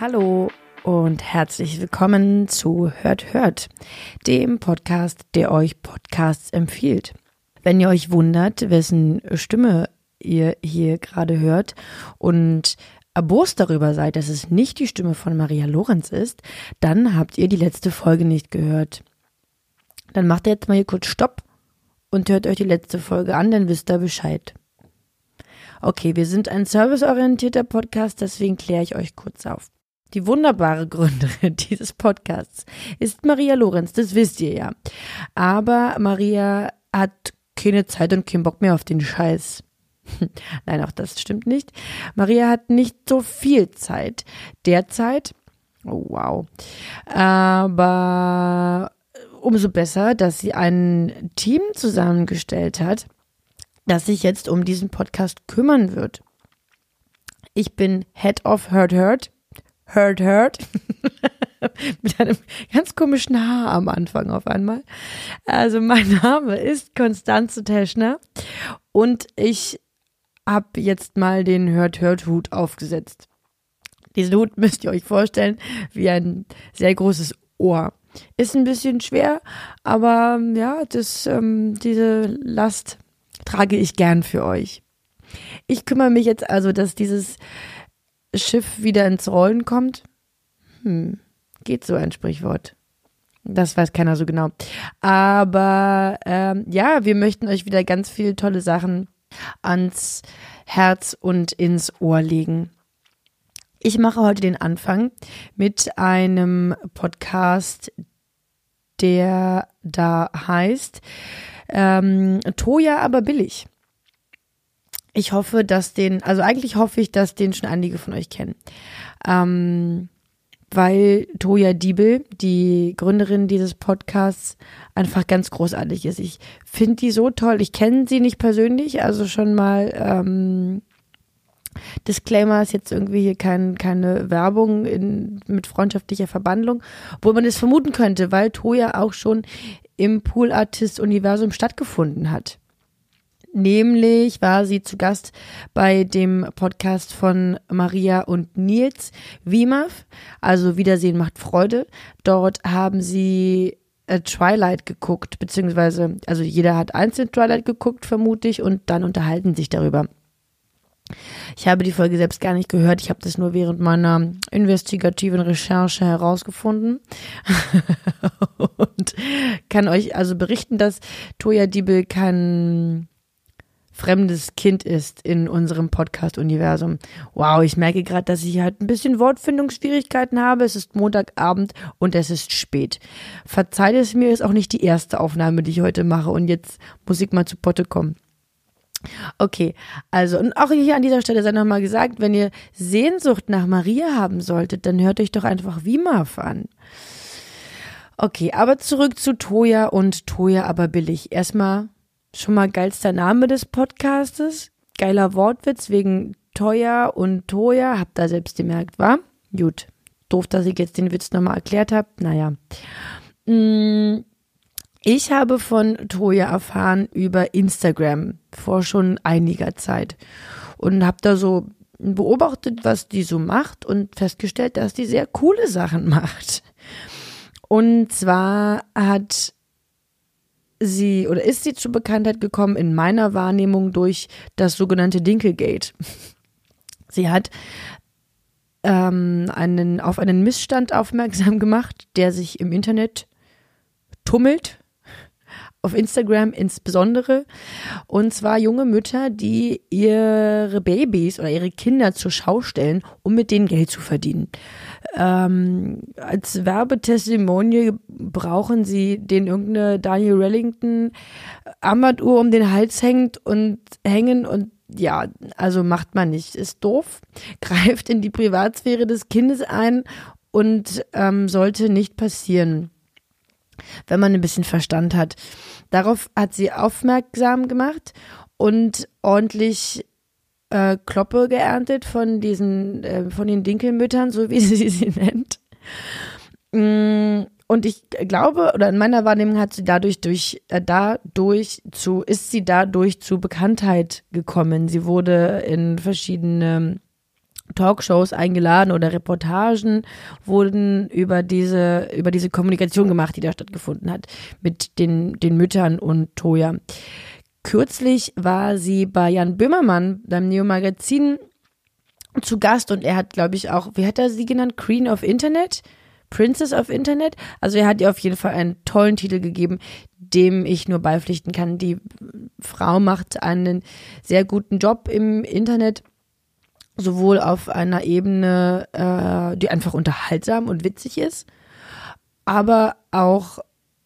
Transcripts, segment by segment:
Hallo und herzlich willkommen zu Hört Hört, dem Podcast, der euch Podcasts empfiehlt. Wenn ihr euch wundert, wessen Stimme ihr hier gerade hört und erbost darüber seid, dass es nicht die Stimme von Maria Lorenz ist, dann habt ihr die letzte Folge nicht gehört. Dann macht ihr jetzt mal hier kurz Stopp und hört euch die letzte Folge an, dann wisst ihr Bescheid. Okay, wir sind ein serviceorientierter Podcast, deswegen kläre ich euch kurz auf. Die wunderbare Gründerin dieses Podcasts ist Maria Lorenz, das wisst ihr ja. Aber Maria hat keine Zeit und keinen Bock mehr auf den Scheiß. Nein, auch das stimmt nicht. Maria hat nicht so viel Zeit derzeit. Oh, wow. Aber umso besser, dass sie ein Team zusammengestellt hat, das sich jetzt um diesen Podcast kümmern wird. Ich bin Head of Heard Heard. Heard Heard. Mit einem ganz komischen Haar am Anfang auf einmal. Also mein Name ist Konstanze Teschner und ich habe jetzt mal den Hört Hört Hut aufgesetzt. Diesen Hut müsst ihr euch vorstellen wie ein sehr großes Ohr. Ist ein bisschen schwer, aber ja, das, ähm, diese Last trage ich gern für euch. Ich kümmere mich jetzt also, dass dieses Schiff wieder ins Rollen kommt. Hm, geht so ein Sprichwort. Das weiß keiner so genau. Aber ähm, ja, wir möchten euch wieder ganz viele tolle Sachen ans Herz und ins Ohr legen. Ich mache heute den Anfang mit einem Podcast, der da heißt ähm, Toya aber billig. Ich hoffe, dass den, also eigentlich hoffe ich, dass den schon einige von euch kennen. Ähm, weil Toja Diebel, die Gründerin dieses Podcasts, einfach ganz großartig ist. Ich finde die so toll. Ich kenne sie nicht persönlich, also schon mal ähm, Disclaimer ist jetzt irgendwie hier kein, keine Werbung in, mit freundschaftlicher Verbandlung, wo man es vermuten könnte, weil Toja auch schon im Pool Artist Universum stattgefunden hat. Nämlich war sie zu Gast bei dem Podcast von Maria und Nils Wiemaf, also Wiedersehen macht Freude. Dort haben sie äh, Twilight geguckt, beziehungsweise, also jeder hat einzeln Twilight geguckt, vermutlich, und dann unterhalten sich darüber. Ich habe die Folge selbst gar nicht gehört. Ich habe das nur während meiner investigativen Recherche herausgefunden und kann euch also berichten, dass Toya Diebel kein fremdes Kind ist in unserem Podcast-Universum. Wow, ich merke gerade, dass ich halt ein bisschen Wortfindungsschwierigkeiten habe. Es ist Montagabend und es ist spät. Verzeiht es mir, ist auch nicht die erste Aufnahme, die ich heute mache und jetzt muss ich mal zu Potte kommen. Okay, also und auch hier an dieser Stelle sei nochmal gesagt, wenn ihr Sehnsucht nach Maria haben solltet, dann hört euch doch einfach Wimaf an. Okay, aber zurück zu Toya und Toya aber billig. Erstmal schon mal geilster Name des Podcastes, geiler Wortwitz wegen Toya und Toya, habt da selbst gemerkt, war? Gut, doof, dass ich jetzt den Witz nochmal erklärt habe. Naja. Mmh ich habe von Toya erfahren über Instagram vor schon einiger Zeit und habe da so beobachtet, was die so macht und festgestellt, dass die sehr coole Sachen macht. Und zwar hat sie oder ist sie zur Bekanntheit gekommen in meiner Wahrnehmung durch das sogenannte Dinkelgate. Sie hat ähm, einen, auf einen Missstand aufmerksam gemacht, der sich im Internet tummelt auf Instagram insbesondere. Und zwar junge Mütter, die ihre Babys oder ihre Kinder zur Schau stellen, um mit denen Geld zu verdienen. Ähm, als Werbetestimonie brauchen sie den irgendeine Daniel Wellington Armbanduhr um den Hals hängt und hängen und ja, also macht man nicht. Ist doof, greift in die Privatsphäre des Kindes ein und ähm, sollte nicht passieren wenn man ein bisschen Verstand hat. Darauf hat sie aufmerksam gemacht und ordentlich äh, Kloppe geerntet von diesen, äh, von den Dinkelmüttern, so wie sie sie nennt. Mm, und ich glaube, oder in meiner Wahrnehmung hat sie dadurch durch, äh, dadurch zu, ist sie dadurch zu Bekanntheit gekommen. Sie wurde in verschiedene Talkshows eingeladen oder Reportagen wurden über diese, über diese Kommunikation gemacht, die da stattgefunden hat mit den, den Müttern und Toya. Kürzlich war sie bei Jan Böhmermann beim Neo Magazin zu Gast und er hat, glaube ich, auch, wie hat er sie genannt? Queen of Internet? Princess of Internet? Also er hat ihr auf jeden Fall einen tollen Titel gegeben, dem ich nur beipflichten kann. Die Frau macht einen sehr guten Job im Internet sowohl auf einer Ebene, äh, die einfach unterhaltsam und witzig ist, aber auch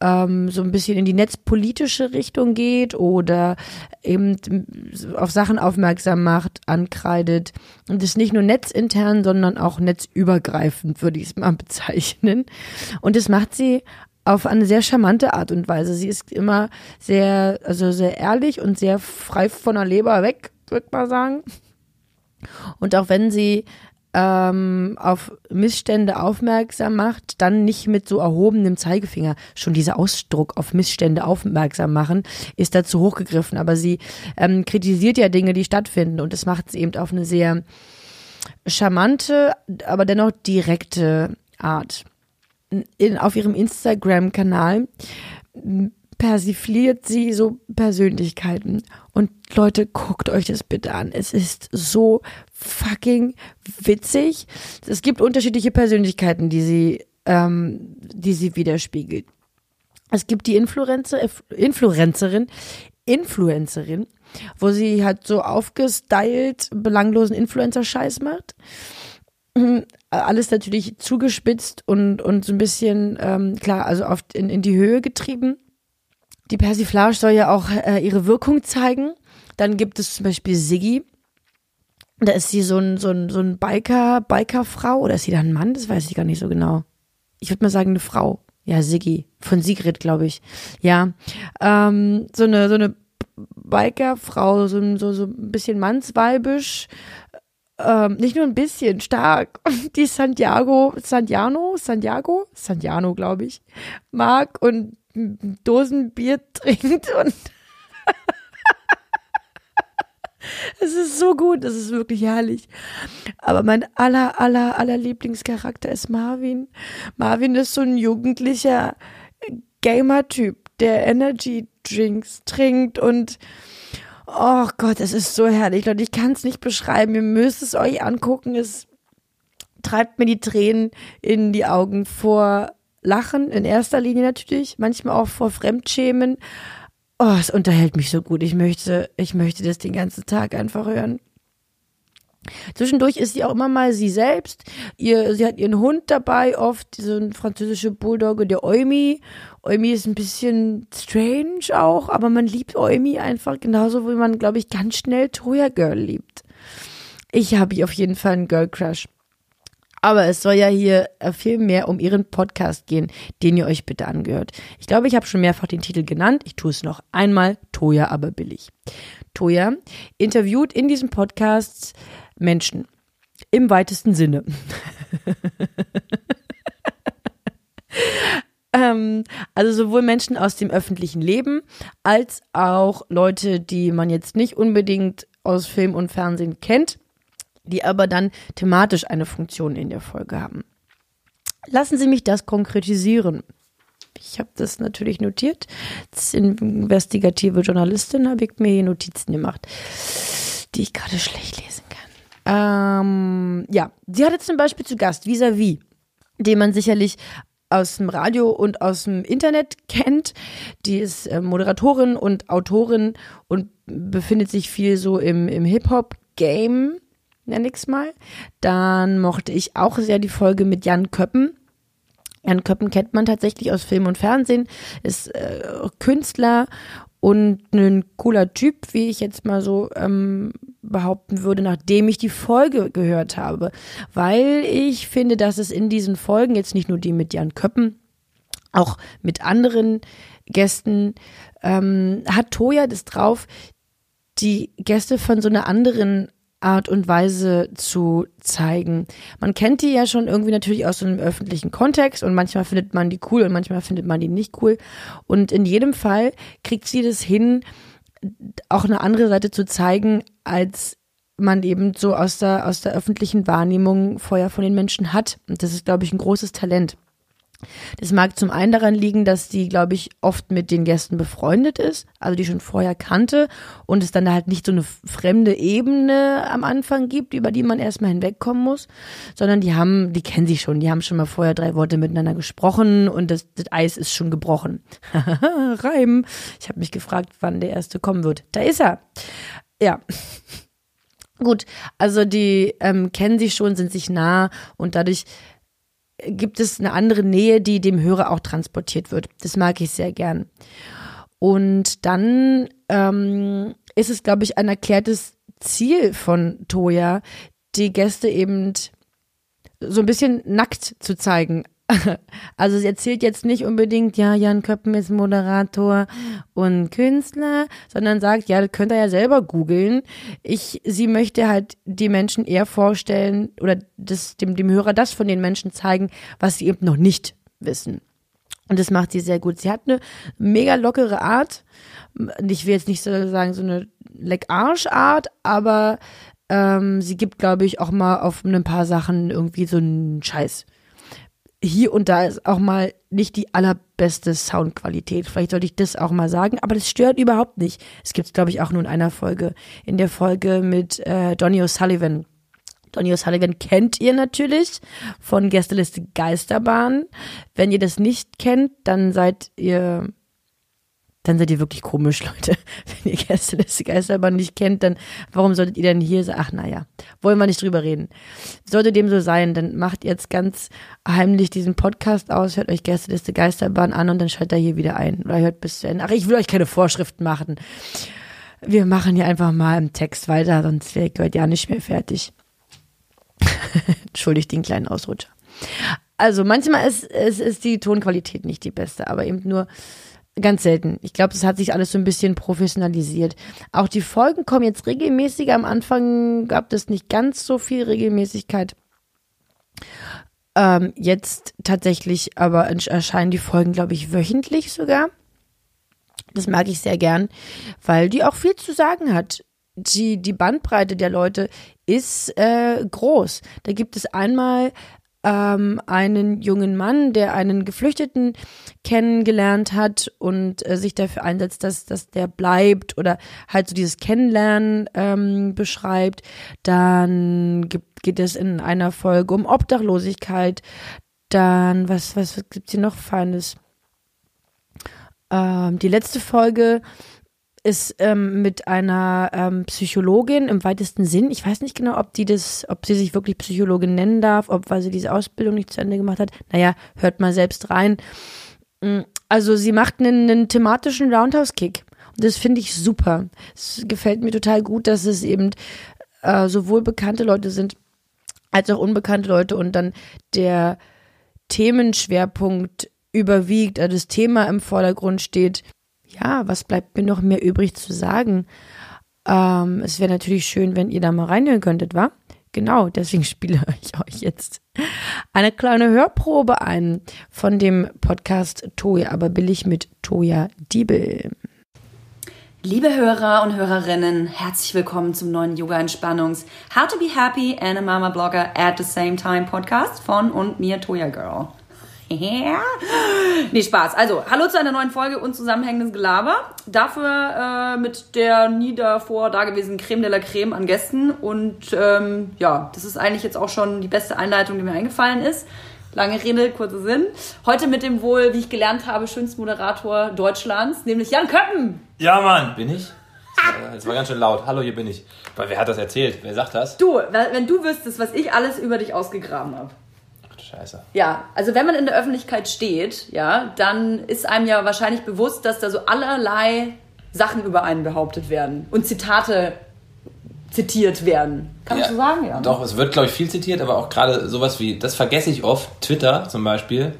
ähm, so ein bisschen in die netzpolitische Richtung geht oder eben auf Sachen aufmerksam macht, ankreidet. Und das nicht nur netzintern, sondern auch netzübergreifend, würde ich es mal bezeichnen. Und das macht sie auf eine sehr charmante Art und Weise. Sie ist immer sehr, also sehr ehrlich und sehr frei von der Leber weg, würde mal sagen. Und auch wenn sie ähm, auf Missstände aufmerksam macht, dann nicht mit so erhobenem Zeigefinger. Schon dieser Ausdruck auf Missstände aufmerksam machen ist dazu hochgegriffen. Aber sie ähm, kritisiert ja Dinge, die stattfinden und das macht sie eben auf eine sehr charmante, aber dennoch direkte Art. In, auf ihrem Instagram-Kanal persifliert sie so Persönlichkeiten. Und Leute, guckt euch das bitte an. Es ist so fucking witzig. Es gibt unterschiedliche Persönlichkeiten, die sie, ähm, die sie widerspiegelt. Es gibt die Influencer, Influencerin, Influencerin, wo sie halt so aufgestylt belanglosen Influencer-Scheiß macht. Alles natürlich zugespitzt und, und so ein bisschen, ähm, klar, also oft in, in die Höhe getrieben. Die Persiflage soll ja auch äh, ihre Wirkung zeigen. Dann gibt es zum Beispiel Siggi. Da ist sie so ein, so ein, so ein Biker, Bikerfrau oder ist sie dann ein Mann? Das weiß ich gar nicht so genau. Ich würde mal sagen, eine Frau. Ja, Siggi. Von Sigrid, glaube ich. Ja. Ähm, so eine, so eine Bikerfrau, so, so, so ein bisschen mannsweibisch. Ähm, nicht nur ein bisschen, stark. Die Santiago, Santiano, Santiago, Santiano, glaube ich, mag und Dosenbier trinkt und es ist so gut, es ist wirklich herrlich. Aber mein aller, aller, aller Lieblingscharakter ist Marvin. Marvin ist so ein jugendlicher Gamer-Typ, der Energy Drinks trinkt und oh Gott, es ist so herrlich. Leute, ich kann es nicht beschreiben. Ihr müsst es euch angucken. Es treibt mir die Tränen in die Augen vor Lachen in erster Linie natürlich, manchmal auch vor Fremdschämen. Oh, es unterhält mich so gut. Ich möchte, ich möchte das den ganzen Tag einfach hören. Zwischendurch ist sie auch immer mal sie selbst. Ihr, sie hat ihren Hund dabei, oft so ein französische Bulldogge, der Eumi. Eumi ist ein bisschen strange auch, aber man liebt Eumi einfach genauso, wie man, glaube ich, ganz schnell Toya Girl liebt. Ich habe auf jeden Fall einen Girl Crush. Aber es soll ja hier äh, viel mehr um ihren Podcast gehen, den ihr euch bitte angehört. Ich glaube, ich habe schon mehrfach den Titel genannt. Ich tue es noch einmal. Toya, aber billig. Toya interviewt in diesem Podcast Menschen. Im weitesten Sinne. ähm, also sowohl Menschen aus dem öffentlichen Leben als auch Leute, die man jetzt nicht unbedingt aus Film und Fernsehen kennt die aber dann thematisch eine Funktion in der Folge haben. Lassen Sie mich das konkretisieren. Ich habe das natürlich notiert. Als investigative Journalistin habe ich mir hier Notizen gemacht, die ich gerade schlecht lesen kann. Ähm, ja, sie hatte zum Beispiel zu Gast Vis-a-vis, den man sicherlich aus dem Radio und aus dem Internet kennt. Die ist äh, Moderatorin und Autorin und befindet sich viel so im, im Hip-Hop-Game nenne ich mal. Dann mochte ich auch sehr die Folge mit Jan Köppen. Jan Köppen kennt man tatsächlich aus Film und Fernsehen, ist äh, Künstler und ein cooler Typ, wie ich jetzt mal so ähm, behaupten würde, nachdem ich die Folge gehört habe. Weil ich finde, dass es in diesen Folgen, jetzt nicht nur die mit Jan Köppen, auch mit anderen Gästen, ähm, hat Toja das drauf, die Gäste von so einer anderen Art und Weise zu zeigen. Man kennt die ja schon irgendwie natürlich aus so einem öffentlichen Kontext und manchmal findet man die cool und manchmal findet man die nicht cool. Und in jedem Fall kriegt sie das hin, auch eine andere Seite zu zeigen, als man eben so aus der, aus der öffentlichen Wahrnehmung vorher von den Menschen hat. Und das ist, glaube ich, ein großes Talent. Das mag zum einen daran liegen, dass die, glaube ich, oft mit den Gästen befreundet ist, also die schon vorher kannte und es dann halt nicht so eine fremde Ebene am Anfang gibt, über die man erstmal hinwegkommen muss, sondern die haben, die kennen sich schon, die haben schon mal vorher drei Worte miteinander gesprochen und das, das Eis ist schon gebrochen. Reim. Ich habe mich gefragt, wann der erste kommen wird. Da ist er. Ja. Gut, also die ähm, kennen sich schon, sind sich nah und dadurch gibt es eine andere Nähe, die dem Hörer auch transportiert wird. Das mag ich sehr gern. Und dann ähm, ist es, glaube ich, ein erklärtes Ziel von Toya, die Gäste eben so ein bisschen nackt zu zeigen. Also sie erzählt jetzt nicht unbedingt, ja, Jan Köppen ist Moderator und Künstler, sondern sagt, ja, das könnt ihr ja selber googeln. Ich, sie möchte halt die Menschen eher vorstellen oder das, dem, dem Hörer das von den Menschen zeigen, was sie eben noch nicht wissen. Und das macht sie sehr gut. Sie hat eine mega lockere Art. Ich will jetzt nicht so sagen, so eine Leck-Arsch-Art, aber ähm, sie gibt, glaube ich, auch mal auf ein paar Sachen irgendwie so einen Scheiß hier und da ist auch mal nicht die allerbeste Soundqualität. Vielleicht sollte ich das auch mal sagen, aber das stört überhaupt nicht. Es gibt es, glaube ich, auch nur in einer Folge. In der Folge mit äh, Donny O'Sullivan. Donny O'Sullivan kennt ihr natürlich von Gästeliste Geisterbahn. Wenn ihr das nicht kennt, dann seid ihr dann seid ihr wirklich komisch, Leute. Wenn ihr Gästeliste Geisterbahn nicht kennt, dann warum solltet ihr denn hier sein? Ach, naja, wollen wir nicht drüber reden. Sollte dem so sein, dann macht jetzt ganz heimlich diesen Podcast aus, hört euch Gästeliste Geisterbahn an und dann schaltet er hier wieder ein. Oder hört bis zu Ende. Ach, ich will euch keine Vorschriften machen. Wir machen hier einfach mal im Text weiter, sonst wäre ich heute ja nicht mehr fertig. Entschuldigt den kleinen Ausrutscher. Also manchmal ist, ist, ist die Tonqualität nicht die beste, aber eben nur Ganz selten. Ich glaube, das hat sich alles so ein bisschen professionalisiert. Auch die Folgen kommen jetzt regelmäßiger. Am Anfang gab es nicht ganz so viel Regelmäßigkeit. Ähm, jetzt tatsächlich aber erscheinen die Folgen, glaube ich, wöchentlich sogar. Das mag ich sehr gern, weil die auch viel zu sagen hat. Die, die Bandbreite der Leute ist äh, groß. Da gibt es einmal ähm, einen jungen Mann, der einen Geflüchteten kennengelernt hat und äh, sich dafür einsetzt, dass, dass der bleibt oder halt so dieses Kennenlernen ähm, beschreibt. Dann gibt, geht es in einer Folge um Obdachlosigkeit. Dann, was, was, gibt's hier noch Feines? Ähm, die letzte Folge ist ähm, mit einer ähm, Psychologin im weitesten Sinn. Ich weiß nicht genau, ob die das, ob sie sich wirklich Psychologin nennen darf, ob weil sie diese Ausbildung nicht zu Ende gemacht hat. Naja, hört mal selbst rein. Mm, also sie macht einen, einen thematischen Roundhouse-Kick. Und das finde ich super. Es gefällt mir total gut, dass es eben äh, sowohl bekannte Leute sind, als auch unbekannte Leute und dann der Themenschwerpunkt überwiegt, also das Thema im Vordergrund steht ja, was bleibt mir noch mehr übrig zu sagen? Ähm, es wäre natürlich schön, wenn ihr da mal reinhören könntet, wa? Genau, deswegen spiele ich euch jetzt eine kleine Hörprobe ein von dem Podcast Toya, aber billig mit Toya Diebel. Liebe Hörer und Hörerinnen, herzlich willkommen zum neuen Yoga-Entspannungs How to be happy and a Mama Blogger at the same time Podcast von und mir Toya Girl. nee, Spaß. Also, hallo zu einer neuen Folge und zusammenhängendes Gelaber. Dafür äh, mit der nie davor dagewesenen Creme de la Creme an Gästen. Und ähm, ja, das ist eigentlich jetzt auch schon die beste Einleitung, die mir eingefallen ist. Lange Rede, kurzer Sinn. Heute mit dem wohl, wie ich gelernt habe, schönsten Moderator Deutschlands, nämlich Jan Köppen. Ja, Mann, bin ich? Es war ganz schön laut. Hallo, hier bin ich. Weil wer hat das erzählt? Wer sagt das? Du, wenn du wüsstest, was ich alles über dich ausgegraben habe. Scheiße. Ja, also wenn man in der Öffentlichkeit steht, ja, dann ist einem ja wahrscheinlich bewusst, dass da so allerlei Sachen über einen behauptet werden und Zitate zitiert werden. Kann ja, man so sagen, ja. Doch, es wird, glaube ich, viel zitiert, aber auch gerade sowas wie, das vergesse ich oft, Twitter zum Beispiel,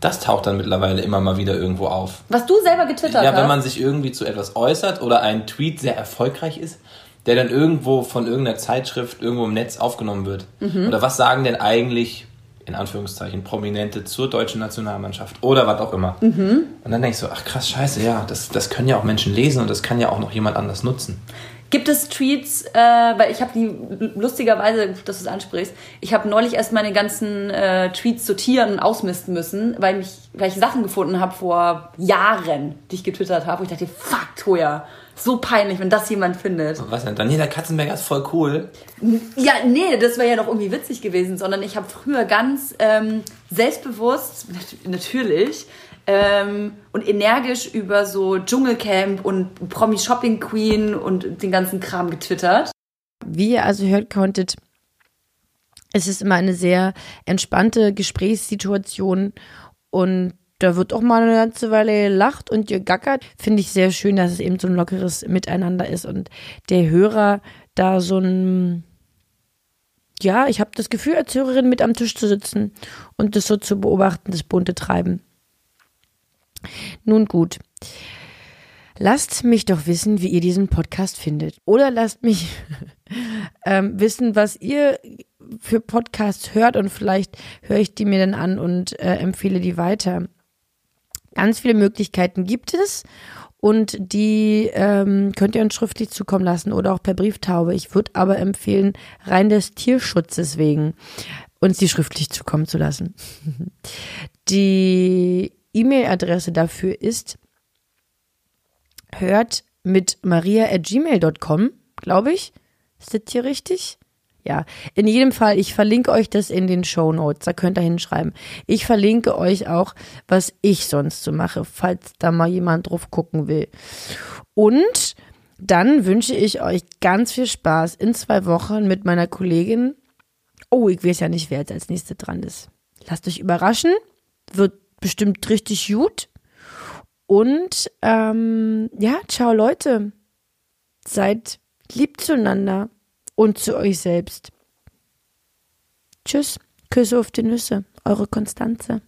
das taucht dann mittlerweile immer mal wieder irgendwo auf. Was du selber getwittert ja, hast? Ja, wenn man sich irgendwie zu etwas äußert oder ein Tweet sehr erfolgreich ist, der dann irgendwo von irgendeiner Zeitschrift irgendwo im Netz aufgenommen wird. Mhm. Oder was sagen denn eigentlich in Anführungszeichen, Prominente zur deutschen Nationalmannschaft oder was auch immer. Mhm. Und dann denkst du, ach krass, scheiße, ja, das, das können ja auch Menschen lesen und das kann ja auch noch jemand anders nutzen. Gibt es Tweets, äh, weil ich habe die lustigerweise, dass du es ansprichst, ich habe neulich erst meine ganzen äh, Tweets sortieren und ausmisten müssen, weil, mich, weil ich Sachen gefunden habe vor Jahren, die ich getwittert habe, wo ich dachte, fuck, Toja, so peinlich, wenn das jemand findet. Was denn? Daniela Katzenberger ist voll cool. Ja, nee, das wäre ja noch irgendwie witzig gewesen, sondern ich habe früher ganz ähm, selbstbewusst, natürlich, ähm, und energisch über so Dschungelcamp und Promi Shopping Queen und den ganzen Kram getwittert. Wie ihr also hört konntet, es ist immer eine sehr entspannte Gesprächssituation und da wird auch mal eine ganze Weile gelacht und gegackert. Finde ich sehr schön, dass es eben so ein lockeres Miteinander ist und der Hörer da so ein, ja, ich habe das Gefühl, als Hörerin mit am Tisch zu sitzen und das so zu beobachten, das bunte Treiben. Nun gut. Lasst mich doch wissen, wie ihr diesen Podcast findet. Oder lasst mich ähm, wissen, was ihr für Podcasts hört und vielleicht höre ich die mir dann an und äh, empfehle die weiter. Ganz viele Möglichkeiten gibt es und die ähm, könnt ihr uns schriftlich zukommen lassen oder auch per Brieftaube. Ich würde aber empfehlen, rein des Tierschutzes wegen, uns die schriftlich zukommen zu lassen. Die E-Mail-Adresse dafür ist hört mit maria.gmail.com, glaube ich. Ist das hier richtig? Ja, in jedem Fall, ich verlinke euch das in den Show Notes, da könnt ihr hinschreiben. Ich verlinke euch auch, was ich sonst so mache, falls da mal jemand drauf gucken will. Und dann wünsche ich euch ganz viel Spaß in zwei Wochen mit meiner Kollegin. Oh, ich weiß ja nicht, wer jetzt als nächstes dran ist. Lasst euch überraschen, wird bestimmt richtig gut. Und ähm, ja, ciao Leute. Seid lieb zueinander und zu euch selbst. Tschüss. Küsse auf die Nüsse. Eure Konstanze.